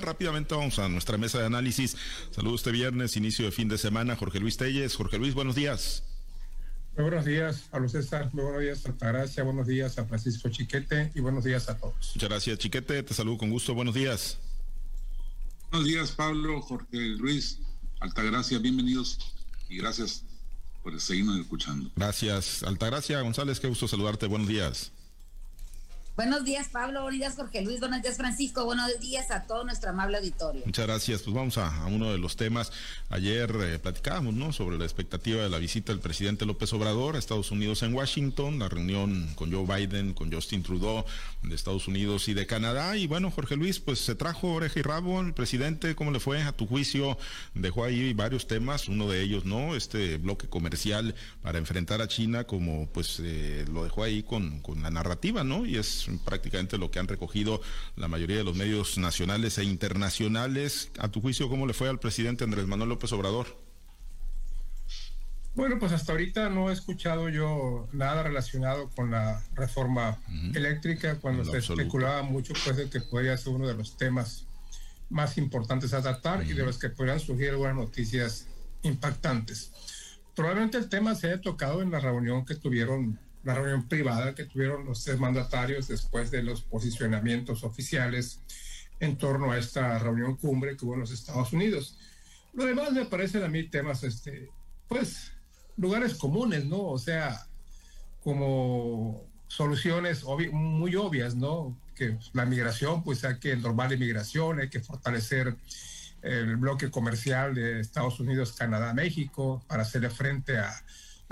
Rápidamente vamos a nuestra mesa de análisis. Saludos este viernes, inicio de fin de semana. Jorge Luis Telles. Jorge Luis, buenos días. Muy buenos días a los César, muy buenos días a Altagracia, buenos días a Francisco Chiquete y buenos días a todos. Muchas gracias, Chiquete. Te saludo con gusto. Buenos días. Buenos días, Pablo, Jorge Luis, Altagracia, bienvenidos y gracias por seguirnos escuchando. Gracias, Altagracia González, qué gusto saludarte. Buenos días. Buenos días, Pablo. Buenos días, Jorge Luis. Buenos días, Francisco. Buenos días a todo nuestro amable auditorio. Muchas gracias. Pues vamos a, uno de los temas. Ayer eh, platicábamos, ¿no? Sobre la expectativa de la visita del presidente López Obrador a Estados Unidos en Washington, la reunión con Joe Biden, con Justin Trudeau de Estados Unidos y de Canadá. Y bueno, Jorge Luis, pues se trajo oreja y rabo el presidente. ¿Cómo le fue a tu juicio? Dejó ahí varios temas. Uno de ellos, ¿no? Este bloque comercial para enfrentar a China, como pues eh, lo dejó ahí con, con la narrativa, ¿no? Y es prácticamente lo que han recogido la mayoría de los medios nacionales e internacionales. A tu juicio, ¿cómo le fue al presidente Andrés Manuel López Obrador? Bueno, pues hasta ahorita no he escuchado yo nada relacionado con la reforma eléctrica, cuando se especulaba mucho pues de que podría ser uno de los temas más importantes a tratar y de los que podrían surgir algunas noticias impactantes. Probablemente el tema se haya tocado en la reunión que tuvieron la reunión privada que tuvieron los tres mandatarios después de los posicionamientos oficiales en torno a esta reunión cumbre que hubo en los Estados Unidos. Lo demás me parecen a mí temas, este, pues, lugares comunes, ¿no? O sea, como soluciones muy obvias, ¿no? Que la migración, pues hay que normal inmigración, hay que fortalecer el bloque comercial de Estados Unidos, Canadá, México, para hacerle frente a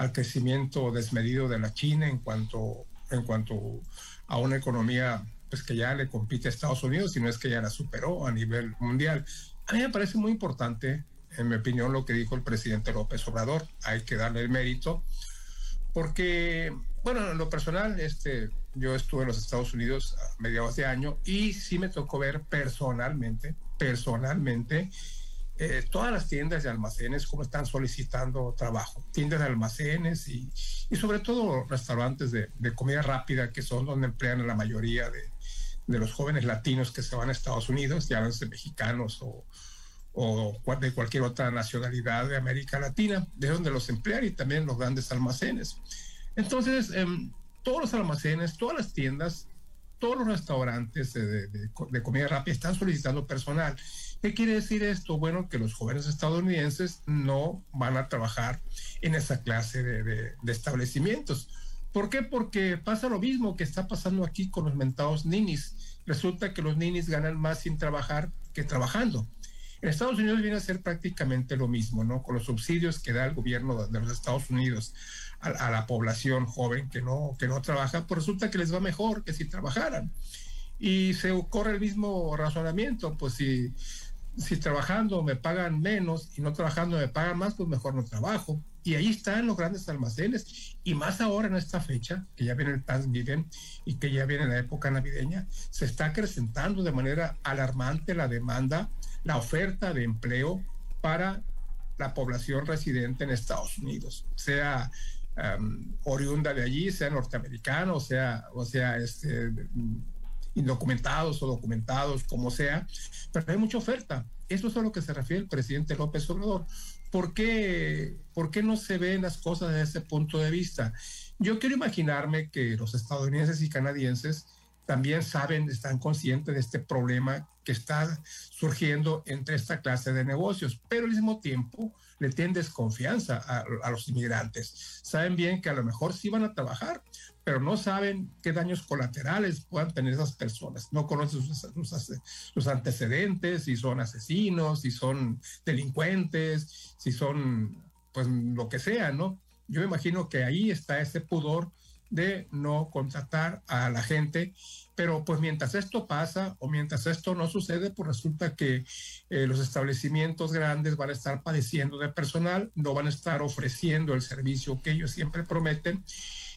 al crecimiento desmedido de la China en cuanto, en cuanto a una economía pues que ya le compite a Estados Unidos, si no es que ya la superó a nivel mundial. A mí me parece muy importante, en mi opinión, lo que dijo el presidente López Obrador. Hay que darle el mérito, porque, bueno, en lo personal, este, yo estuve en los Estados Unidos a mediados de año y sí me tocó ver personalmente, personalmente, eh, todas las tiendas de almacenes cómo están solicitando trabajo, tiendas de almacenes y, y sobre todo restaurantes de, de, comida rápida que son donde emplean la mayoría de, de, los jóvenes latinos que se van a Estados Unidos, ya de mexicanos o, o de cualquier otra nacionalidad de América Latina, de donde los emplean y también los grandes almacenes. Entonces, eh, todos los almacenes, todas las tiendas, todos los restaurantes de, de comida rápida están solicitando personal ¿Qué quiere decir esto? Bueno, que los jóvenes estadounidenses no van a trabajar en esa clase de, establecimientos. ¿Por qué? Porque pasa lo mismo que está pasando aquí con los mentados ninis. Resulta que los ninis ganan más sin trabajar que trabajando. En Estados Unidos viene a ser prácticamente lo mismo, ¿no? Con los subsidios que da el gobierno de los Estados Unidos a, la población joven que no, que no trabaja, pues resulta que les va mejor que si trabajaran. Y se ocurre el mismo razonamiento, pues si si trabajando me pagan menos y no trabajando me pagan más, pues mejor no trabajo. Y ahí están los grandes almacenes. Y más ahora en esta fecha, que ya viene el Thanksgiving y que ya viene la época navideña, se está acrecentando de manera alarmante la demanda, la oferta de empleo para la población residente en Estados Unidos, sea um, oriunda de allí, sea norteamericano, sea, o sea, este, indocumentados o documentados, como sea, pero hay mucha oferta. Eso es a lo que se refiere el presidente López Obrador. ¿Por qué, ¿Por qué no se ven las cosas desde ese punto de vista? Yo quiero imaginarme que los estadounidenses y canadienses también saben, están conscientes de este problema que está surgiendo entre esta clase de negocios, pero al mismo tiempo le tienen desconfianza a, a, los inmigrantes. Saben bien que a lo mejor sí van a trabajar, pero no saben qué daños colaterales puedan tener esas personas. No conocen sus, antecedentes, si son asesinos, si son delincuentes, si son, pues, lo que sea, ¿no? Yo imagino que ahí está ese pudor de no contratar a la gente, pero pues mientras esto pasa o mientras esto no sucede, pues resulta que eh, los establecimientos grandes van a estar padeciendo de personal, no van a estar ofreciendo el servicio que ellos siempre prometen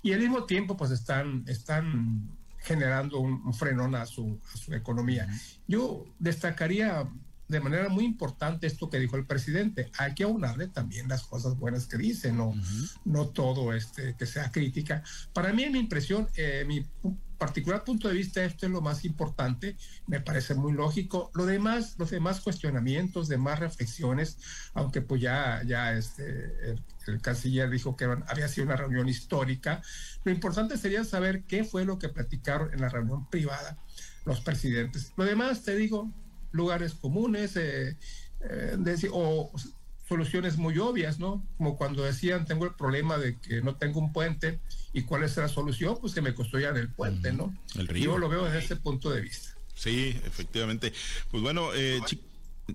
y al mismo tiempo pues están, están generando un, frenón a su, a su economía. Yo destacaría de manera muy importante esto que dijo el presidente. Hay que aunarle también las cosas buenas que dice, no, no todo este que sea crítica. Para mí, mi impresión, eh, mi particular punto de vista, esto es lo más importante, me parece muy lógico. Lo demás, los demás cuestionamientos, demás reflexiones, aunque pues ya, ya este, el, canciller dijo que había sido una reunión histórica, lo importante sería saber qué fue lo que platicaron en la reunión privada los presidentes. Lo demás, te digo, lugares comunes, eh, eh, o soluciones muy obvias, ¿no? Como cuando decían, tengo el problema de que no tengo un puente y cuál es la solución, pues que me construyan el puente, ¿no? El río. Yo lo veo desde ese punto de vista. Sí, efectivamente. Pues bueno, eh,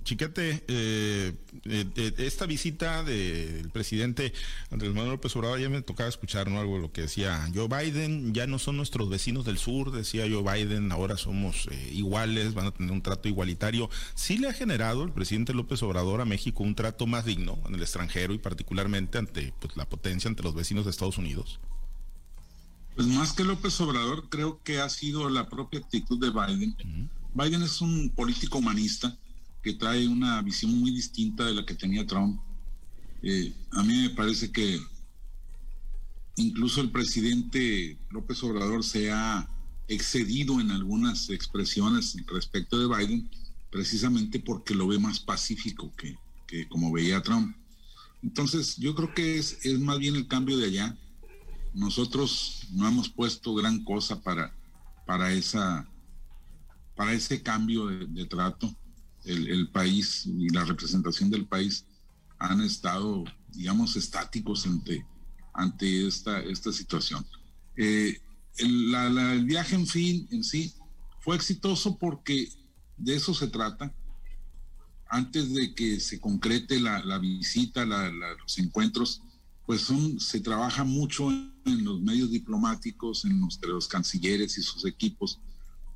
Chiquete, eh, eh esta visita del presidente Andrés Manuel López Obrador, ya me tocaba escuchar ¿no? algo de lo que decía Joe Biden, ya no son nuestros vecinos del sur, decía Joe Biden, ahora somos eh, iguales, van a tener un trato igualitario. ¿Sí le ha generado el presidente López Obrador a México un trato más digno en el extranjero y particularmente ante pues, la potencia, ante los vecinos de Estados Unidos? Pues más que López Obrador, creo que ha sido la propia actitud de Biden. Biden es un político humanista trae una visión muy distinta de la que tenía Trump. Eh, a mí me parece que incluso el presidente López Obrador se ha excedido en algunas expresiones respecto de Biden, precisamente porque lo ve más pacífico que, que como veía Trump. Entonces, yo creo que es, es, más bien el cambio de allá. Nosotros no hemos puesto gran cosa para, para, esa, para ese cambio de trato el, país y la representación del país han estado, digamos, estáticos ante, ante esta, esta situación. Eh, el, viaje en fin en sí fue exitoso porque de eso se trata. Antes de que se concrete la, visita, los encuentros, pues son, se trabaja mucho en, los medios diplomáticos, en los, los cancilleres y sus equipos,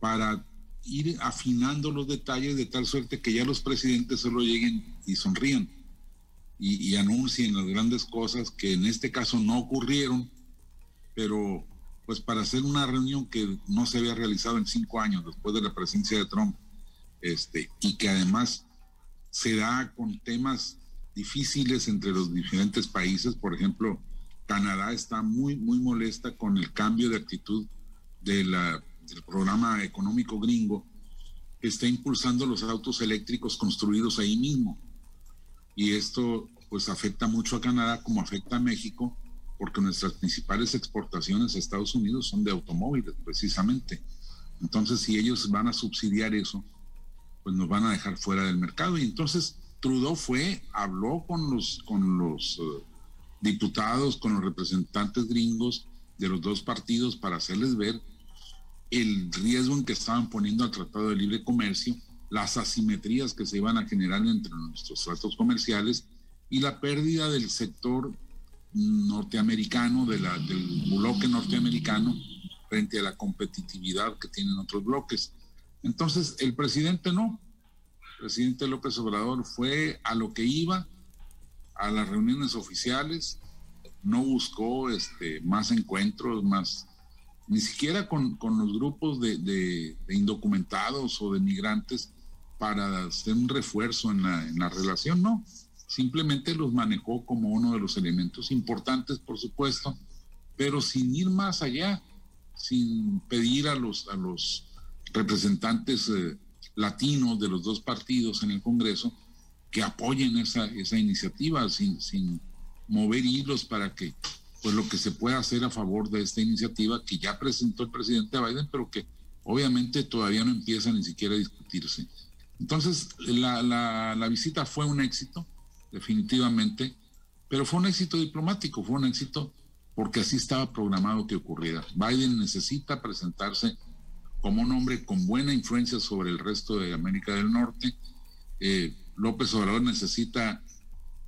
para ir afinando los detalles de tal suerte que ya los presidentes solo lleguen y sonrían y, anuncien las grandes cosas que en este caso no ocurrieron, pero pues para hacer una reunión que no se había realizado en cinco años después de la presencia de Trump, este, y que además se da con temas difíciles entre los diferentes países, por ejemplo, Canadá está muy, muy molesta con el cambio de actitud de la del programa económico gringo, que está impulsando los autos eléctricos construidos ahí mismo. Y esto pues afecta mucho a Canadá como afecta a México, porque nuestras principales exportaciones a Estados Unidos son de automóviles, precisamente. Entonces, si ellos van a subsidiar eso, pues nos van a dejar fuera del mercado. Y entonces Trudeau fue, habló con los, con los eh, diputados, con los representantes gringos de los dos partidos para hacerles ver el riesgo en que estaban poniendo al Tratado de Libre Comercio, las asimetrías que se iban a generar entre nuestros tratos comerciales y la pérdida del sector norteamericano, del bloque norteamericano frente a la competitividad que tienen otros bloques. Entonces, el presidente no. El presidente López Obrador fue a lo que iba, a las reuniones oficiales, no buscó este, más encuentros, más ni siquiera con, los grupos de, indocumentados o de migrantes para hacer un refuerzo en la, relación, no. Simplemente los manejó como uno de los elementos importantes, por supuesto, pero sin ir más allá, sin pedir a los, a los representantes eh, latinos de los dos partidos en el Congreso que apoyen esa, esa iniciativa, sin, sin mover hilos para que pues lo que se puede hacer a favor de esta iniciativa que ya presentó el presidente Biden, pero que obviamente todavía no empieza ni siquiera a discutirse. Entonces, la, la, visita fue un éxito, definitivamente, pero fue un éxito diplomático, fue un éxito porque así estaba programado que ocurriera. Biden necesita presentarse como un hombre con buena influencia sobre el resto de América del Norte. Eh, López Obrador necesita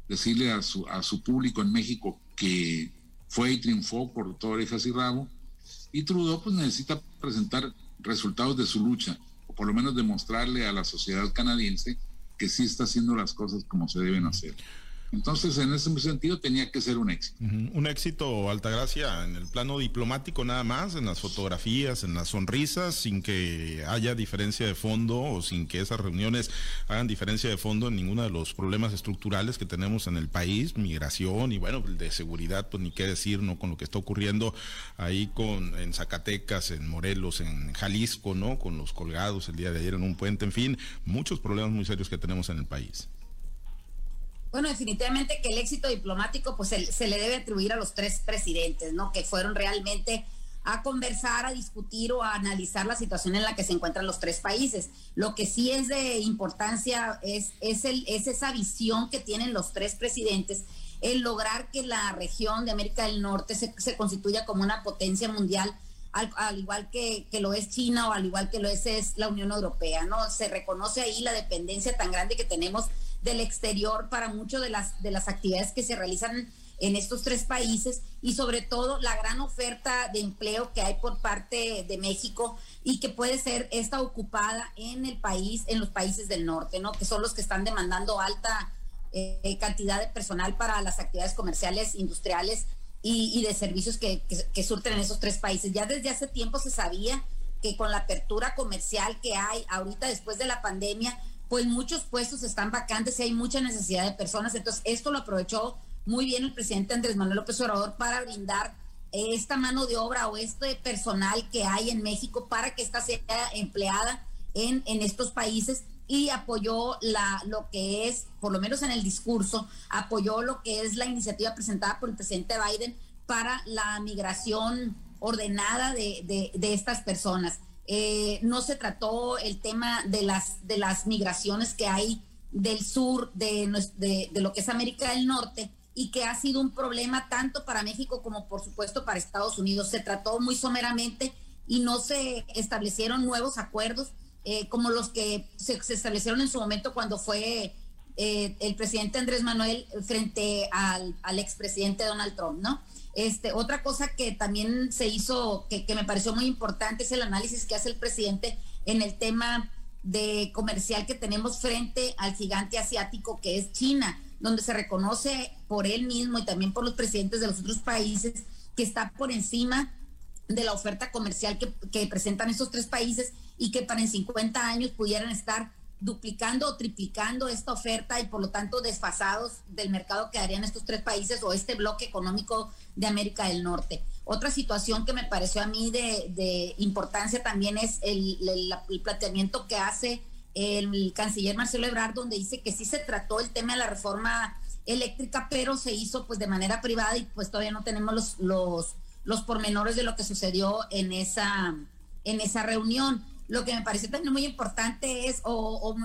decirle a su, a su público en México que fue y triunfó por todas orejas y rabo. Y Trudeau pues necesita presentar resultados de su lucha, o por lo menos demostrarle a la sociedad canadiense que sí está haciendo las cosas como se deben hacer. Entonces, en ese sentido, tenía que ser un éxito. Un éxito, Altagracia, en el plano diplomático nada más, en las fotografías, en las sonrisas, sin que haya diferencia de fondo o sin que esas reuniones hagan diferencia de fondo en ninguno de los problemas estructurales que tenemos en el país, migración y bueno, de seguridad, pues ni qué decir, ¿no? Con lo que está ocurriendo ahí con en Zacatecas, en Morelos, en Jalisco, ¿no? Con los colgados el día de ayer en un puente, en fin, muchos problemas muy serios que tenemos en el país. Bueno, definitivamente que el éxito diplomático pues se, le debe atribuir a los tres presidentes, ¿no? Que fueron realmente a conversar, a discutir o a analizar la situación en la que se encuentran los tres países. Lo que sí es de importancia es, es, el, es esa visión que tienen los tres presidentes, el lograr que la región de América del Norte se, constituya como una potencia mundial, al, al igual que, que, lo es China o al igual que lo es, es la Unión Europea, ¿no? Se reconoce ahí la dependencia tan grande que tenemos del exterior para muchas de las, de las actividades que se realizan en estos tres países y sobre todo la gran oferta de empleo que hay por parte de México y que puede ser esta ocupada en el país, en los países del norte, ¿no? Que son los que están demandando alta eh, cantidad de personal para las actividades comerciales, industriales y, de servicios que, que surten en esos tres países. Ya desde hace tiempo se sabía que con la apertura comercial que hay ahorita después de la pandemia, pues muchos puestos están vacantes y hay mucha necesidad de personas. Entonces, esto lo aprovechó muy bien el presidente Andrés Manuel López Obrador para brindar esta mano de obra o este personal que hay en México para que ésta sea empleada en, en estos países y apoyó la, lo que es, por lo menos en el discurso, apoyó lo que es la iniciativa presentada por el presidente Biden para la migración ordenada de, de, de estas personas. Eh, no se trató el tema de las, de las migraciones que hay del sur de, de, lo que es América del Norte y que ha sido un problema tanto para México como por supuesto para Estados Unidos. Se trató muy someramente y no se establecieron nuevos acuerdos eh, como los que se, establecieron en su momento cuando fue eh, el presidente Andrés Manuel frente al, al expresidente Donald Trump, ¿no? Este, otra cosa que también se hizo, que, me pareció muy importante, es el análisis que hace el presidente en el tema de comercial que tenemos frente al gigante asiático que es China, donde se reconoce por él mismo y también por los presidentes de los otros países que está por encima de la oferta comercial que, que presentan estos tres países y que para en 50 años pudieran estar duplicando o triplicando esta oferta y por lo tanto desfasados del mercado que darían estos tres países o este bloque económico de América del Norte. Otra situación que me pareció a mí de, importancia también es el, planteamiento que hace el canciller Marcelo Ebrard, donde dice que sí se trató el tema de la reforma eléctrica, pero se hizo pues de manera privada y pues todavía no tenemos los, los, los pormenores de lo que sucedió en esa, en esa reunión. Lo que me parece también muy importante es, o,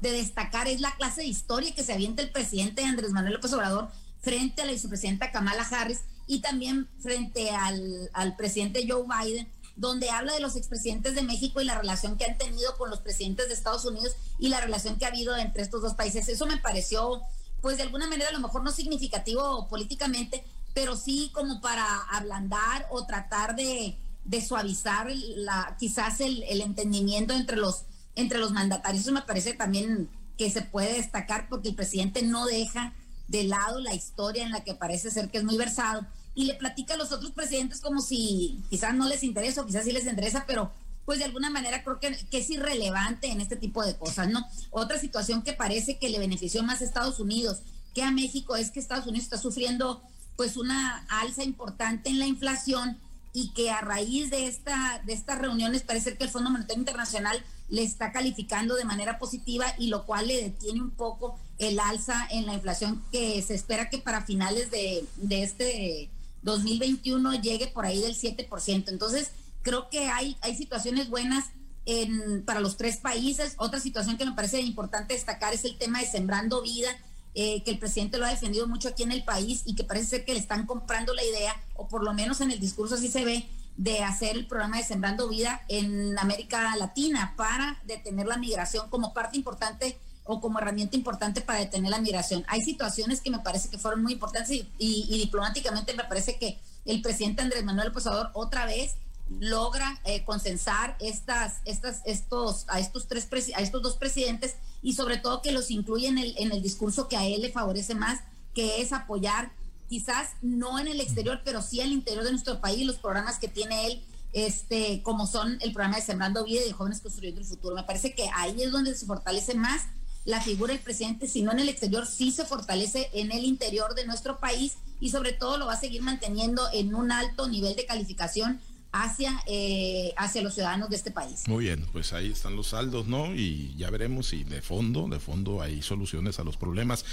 de destacar, es la clase de historia que se avienta el presidente Andrés Manuel López Obrador frente a la vicepresidenta Kamala Harris y también frente al, al presidente Joe Biden, donde habla de los expresidentes de México y la relación que han tenido con los presidentes de Estados Unidos y la relación que ha habido entre estos dos países. Eso me pareció, pues de alguna manera a lo mejor no significativo políticamente, pero sí como para ablandar o tratar de, de suavizar la, quizás el, el, entendimiento entre los, entre los mandatarios. Me parece también que se puede destacar porque el presidente no deja de lado la historia en la que parece ser que es muy versado y le platica a los otros presidentes como si quizás no les interesa o quizás sí les interesa, pero pues de alguna manera creo que, que, es irrelevante en este tipo de cosas, ¿no? Otra situación que parece que le benefició más a Estados Unidos que a México es que Estados Unidos está sufriendo pues una alza importante en la inflación y que a raíz de, esta, de estas reuniones parece que el Fondo Monetario Internacional le está calificando de manera positiva y lo cual le detiene un poco el alza en la inflación que se espera que para finales de, de este 2021 llegue por ahí del 7%. Entonces, creo que hay, hay situaciones buenas en, para los tres países. Otra situación que me parece importante destacar es el tema de Sembrando Vida eh, que el presidente lo ha defendido mucho aquí en el país y que parece ser que le están comprando la idea, o por lo menos en el discurso así se ve, de hacer el programa de Sembrando Vida en América Latina para detener la migración como parte importante o como herramienta importante para detener la migración. Hay situaciones que me parece que fueron muy importantes y, diplomáticamente me parece que el presidente Andrés Manuel Posador otra vez logra eh, consensar estas, estas, estos, a estos tres a estos dos presidentes y sobre todo que los incluye en el, en el discurso que a él le favorece más, que es apoyar quizás no en el exterior, pero sí al interior de nuestro país, los programas que tiene él, este, como son el programa de Sembrando Vida y de Jóvenes Construyendo el Futuro. Me parece que ahí es donde se fortalece más la figura del presidente, si no en el exterior, sí se fortalece en el interior de nuestro país y sobre todo lo va a seguir manteniendo en un alto nivel de calificación hacia, eh, hacia los ciudadanos de este país. Muy bien, pues ahí están los saldos, ¿no? Y ya veremos si de fondo, de fondo hay soluciones a los problemas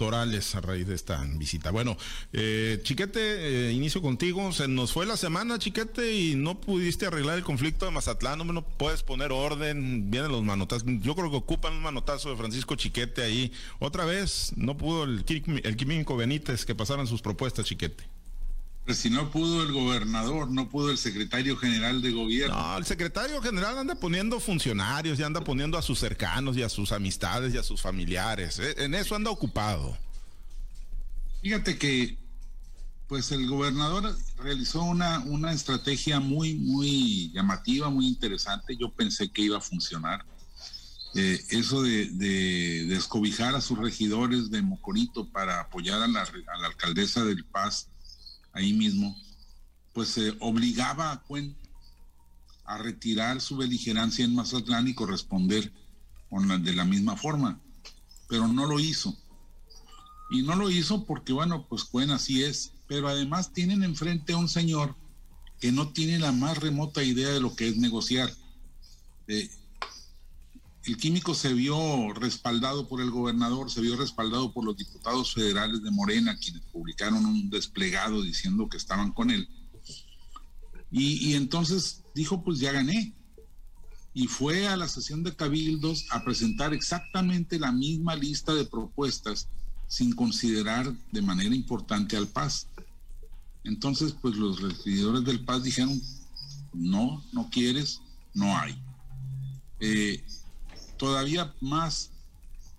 torales a raíz de esta visita. Bueno, eh, Chiquete, eh, inicio contigo. Se nos fue la semana, Chiquete, y no pudiste arreglar el conflicto de Mazatlán. No, no puedes poner orden. Vienen los manotazos. Yo creo que ocupan un manotazo de Francisco Chiquete ahí. Otra vez, no pudo el, el químico Benítez que pasaran sus propuestas, Chiquete. Pues si no pudo el gobernador, no pudo el secretario general de gobierno. No, el secretario general anda poniendo funcionarios y anda poniendo a sus cercanos y a sus amistades y a sus familiares. Eh, en eso anda ocupado. Fíjate que, pues el gobernador realizó una, una estrategia muy, muy llamativa, muy interesante. Yo pensé que iba a funcionar. Eh, eso de, de, descobijar a sus regidores de Mocorito para apoyar a la, a la alcaldesa del Paz ahí mismo, pues se obligaba a a retirar su beligerancia en Mazatlán y corresponder con de la misma forma, pero no lo hizo. Y no lo hizo porque, bueno, pues Cuen así es, pero además tienen enfrente a un señor que no tiene la más remota idea de lo que es negociar. Eh, el químico se vio respaldado por el gobernador, se vio respaldado por los diputados federales de Morena, quienes publicaron un desplegado diciendo que estaban con él. Y, entonces dijo, pues ya gané. Y fue a la sesión de cabildos a presentar exactamente la misma lista de propuestas sin considerar de manera importante al Paz. Entonces, pues los regidores del Paz dijeron, no, no quieres, no hay. Eh, todavía más,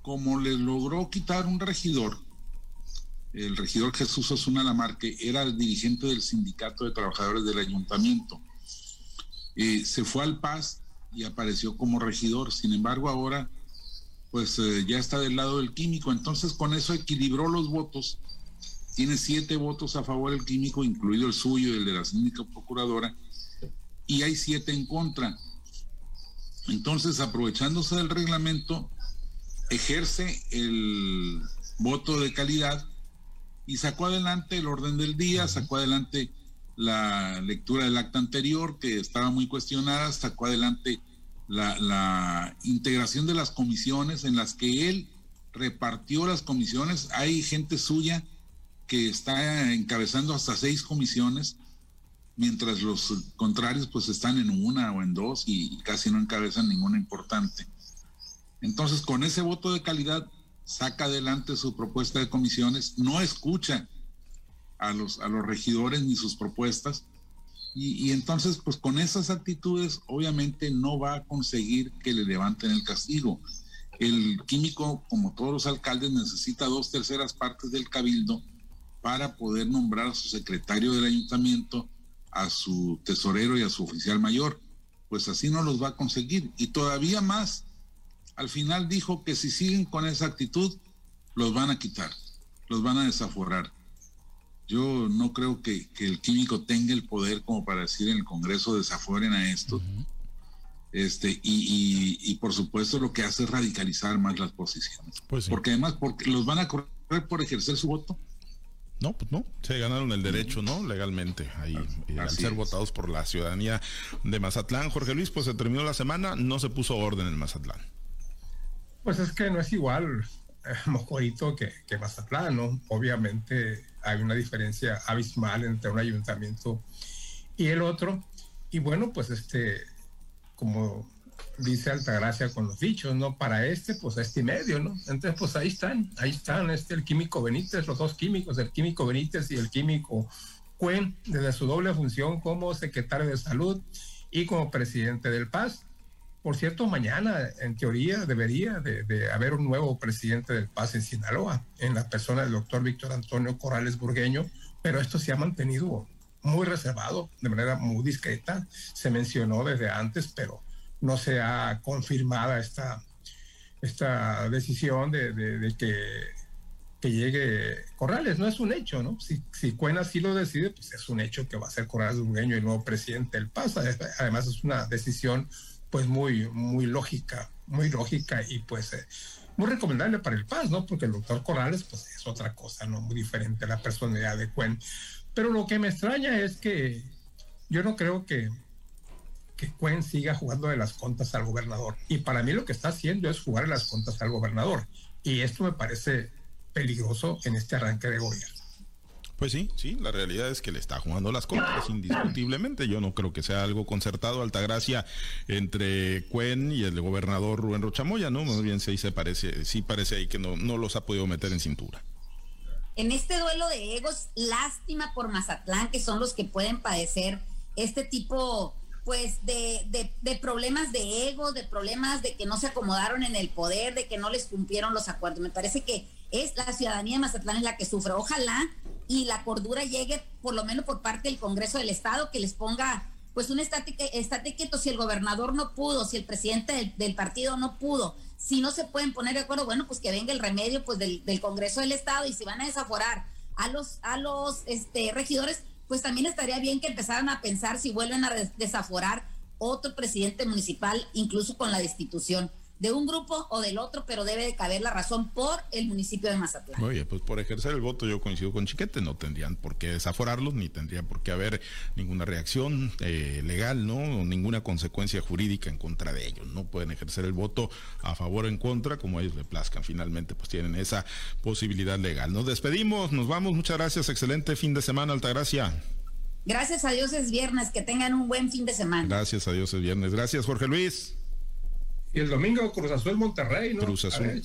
como le logró quitar un regidor, el regidor Jesús Osuna Lamarque era el dirigente del sindicato de trabajadores del ayuntamiento. Eh, se fue al Paz y apareció como regidor. Sin embargo, ahora pues eh, ya está del lado del químico. Entonces con eso equilibró los votos. Tiene siete votos a favor del químico, incluido el suyo el de la síndica procuradora, y hay siete en contra. Entonces, aprovechándose del reglamento, ejerce el voto de calidad y sacó adelante el orden del día, sacó adelante la lectura del acta anterior, que estaba muy cuestionada, sacó adelante la, integración de las comisiones en las que él repartió las comisiones. Hay gente suya que está encabezando hasta seis comisiones mientras los contrarios pues están en una o en dos y, casi no encabezan ninguna importante. Entonces, con ese voto de calidad, saca adelante su propuesta de comisiones, no escucha a los, a los regidores ni sus propuestas, y, y, entonces, pues con esas actitudes, obviamente no va a conseguir que le levanten el castigo. El químico, como todos los alcaldes, necesita dos terceras partes del cabildo para poder nombrar a su secretario del ayuntamiento a su tesorero y a su oficial mayor. Pues así no los va a conseguir. Y todavía más, al final dijo que si siguen con esa actitud, los van a quitar, los van a desaforar. Yo no creo que, el químico tenga el poder como para decir en el Congreso desaforen a esto. Este, y, por supuesto lo que hace es radicalizar más las posiciones. Pues porque además porque los van a correr por ejercer su voto. No, pues no, se ganaron el derecho, ¿no? Legalmente, ahí, eh, al ser votados por la ciudadanía de Mazatlán. Jorge Luis, pues se terminó la semana, no se puso orden en Mazatlán. Pues es que no es igual eh, Mojorito que, que Mazatlán, ¿no? Obviamente hay una diferencia abismal entre un ayuntamiento y el otro. Y bueno, pues este, como dice Altagracia con los dichos, ¿no? Para este, pues este y medio, ¿no? Entonces, pues ahí están, ahí están, este, el químico Benítez, los dos químicos, el químico Benítez y el químico Cuen, desde su doble función como secretario de salud y como presidente del Paz. Por cierto, mañana, en teoría, debería de, de haber un nuevo presidente del Paz en Sinaloa, en la persona del doctor Víctor Antonio Corrales Burgueño, pero esto se ha mantenido muy reservado, de manera muy discreta. Se mencionó desde antes, pero no se ha confirmada esta, esta decisión de, de, que, que, llegue Corrales. No es un hecho, ¿no? Si, si Cuen así lo decide, pues es un hecho que va a ser Corrales Burgueño el nuevo presidente del PASA. Además es una decisión pues muy, muy lógica, muy lógica y pues eh, muy recomendable para el PAS, ¿no? Porque el doctor Corrales pues es otra cosa, ¿no? Muy diferente a la personalidad de Cuen. Pero lo que me extraña es que yo no creo que que Cuen siga jugando de las contas al gobernador. Y para mí lo que está haciendo es jugar de las contas al gobernador. Y esto me parece peligroso en este arranque de gobierno. Pues sí, sí, la realidad es que le está jugando las contas indiscutiblemente. Yo no creo que sea algo concertado, Altagracia, entre Cuen y el gobernador Rubén Rochamoya, ¿no? Más bien sí se parece, sí parece ahí que no, no los ha podido meter en cintura. En este duelo de egos, lástima por Mazatlán, que son los que pueden padecer este tipo pues de, de, de, problemas de ego, de problemas de que no se acomodaron en el poder, de que no les cumplieron los acuerdos. Me parece que es la ciudadanía de Mazatlán es la que sufre. Ojalá y la cordura llegue por lo menos por parte del Congreso del Estado, que les ponga pues un estate, quieto si el gobernador no pudo, si el presidente del, partido no pudo, si no se pueden poner de acuerdo, bueno, pues que venga el remedio pues del, del Congreso del Estado y si van a desaforar a los, a los este, regidores, pues también estaría bien que empezaran a pensar si vuelven a desaforar otro presidente municipal, incluso con la destitución de un grupo o del otro, pero debe de caber la razón por el municipio de Mazatlán. Oye, pues por ejercer el voto yo coincido con Chiquete, no tendrían por qué desaforarlos, ni tendría por qué haber ninguna reacción eh, legal, ¿no? O ninguna consecuencia jurídica en contra de ellos. No pueden ejercer el voto a favor o en contra, como ellos le plazcan. Finalmente, pues tienen esa posibilidad legal. Nos despedimos, nos vamos, muchas gracias, excelente fin de semana, Altagracia. Gracias a Dios es viernes, que tengan un buen fin de semana. Gracias a Dios es viernes. Gracias, Jorge Luis. Y el domingo Cruz Azul Monterrey, ¿no? Cruz Azul.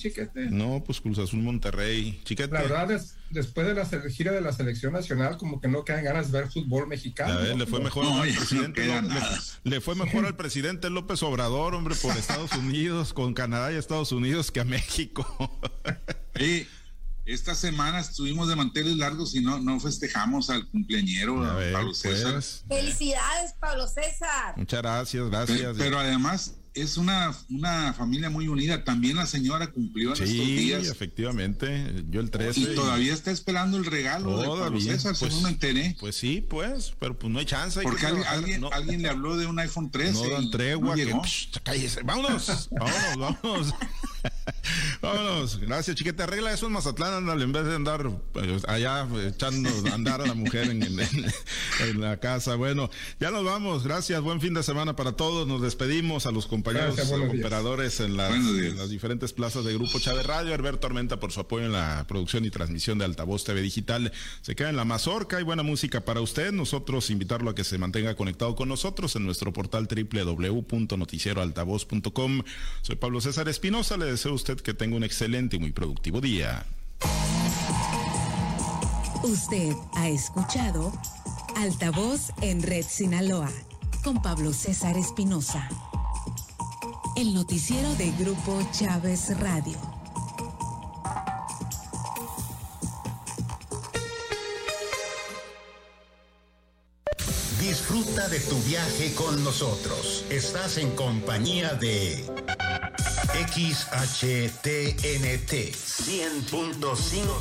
No, pues Cruz Azul Monterrey, chiquete. La verdad después de la gira de la selección nacional, como que no quedan ganas de ver fútbol mexicano. le fue mejor al presidente, le, fue mejor al presidente López Obrador, hombre, por Estados Unidos, con Canadá y Estados Unidos que a México. Sí. Esta semana estuvimos de manteles largos y no, no festejamos al cumpleañero Pablo César. Pues. Felicidades, Pablo César. Muchas gracias, gracias. pero además es una, una familia muy unida. También la señora cumplió en estos días. Sí, efectivamente. Yo el 13. Y, todavía está esperando el regalo de Pablo César, pues, no me enteré. Pues sí, pues, pero pues no hay chance. Porque alguien, alguien, le habló de un iPhone 13. No dan tregua. cállese. Vámonos, vámonos, vámonos. Vámonos, gracias chiquete, arregla eso en Mazatlán, ándale, en vez de andar pues, allá echando andar a la mujer en, en, la casa. Bueno, ya nos vamos, gracias, buen fin de semana para todos, nos despedimos a los compañeros operadores en las, en las, diferentes plazas de Grupo Chávez Radio, Herbert Tormenta por su apoyo en la producción y transmisión de Altavoz TV Digital, se queda en la mazorca, hay buena música para usted, nosotros invitarlo a que se mantenga conectado con nosotros en nuestro portal www.noticieroaltavoz.com. Soy Pablo César Espinosa, le deseo a usted que tenga un excelente y muy productivo día. Usted ha escuchado Altavoz en Red Sinaloa con Pablo César Espinosa. El noticiero de Grupo Chávez Radio. Disfruta de tu viaje con nosotros. Estás en compañía de XHTNT 100.5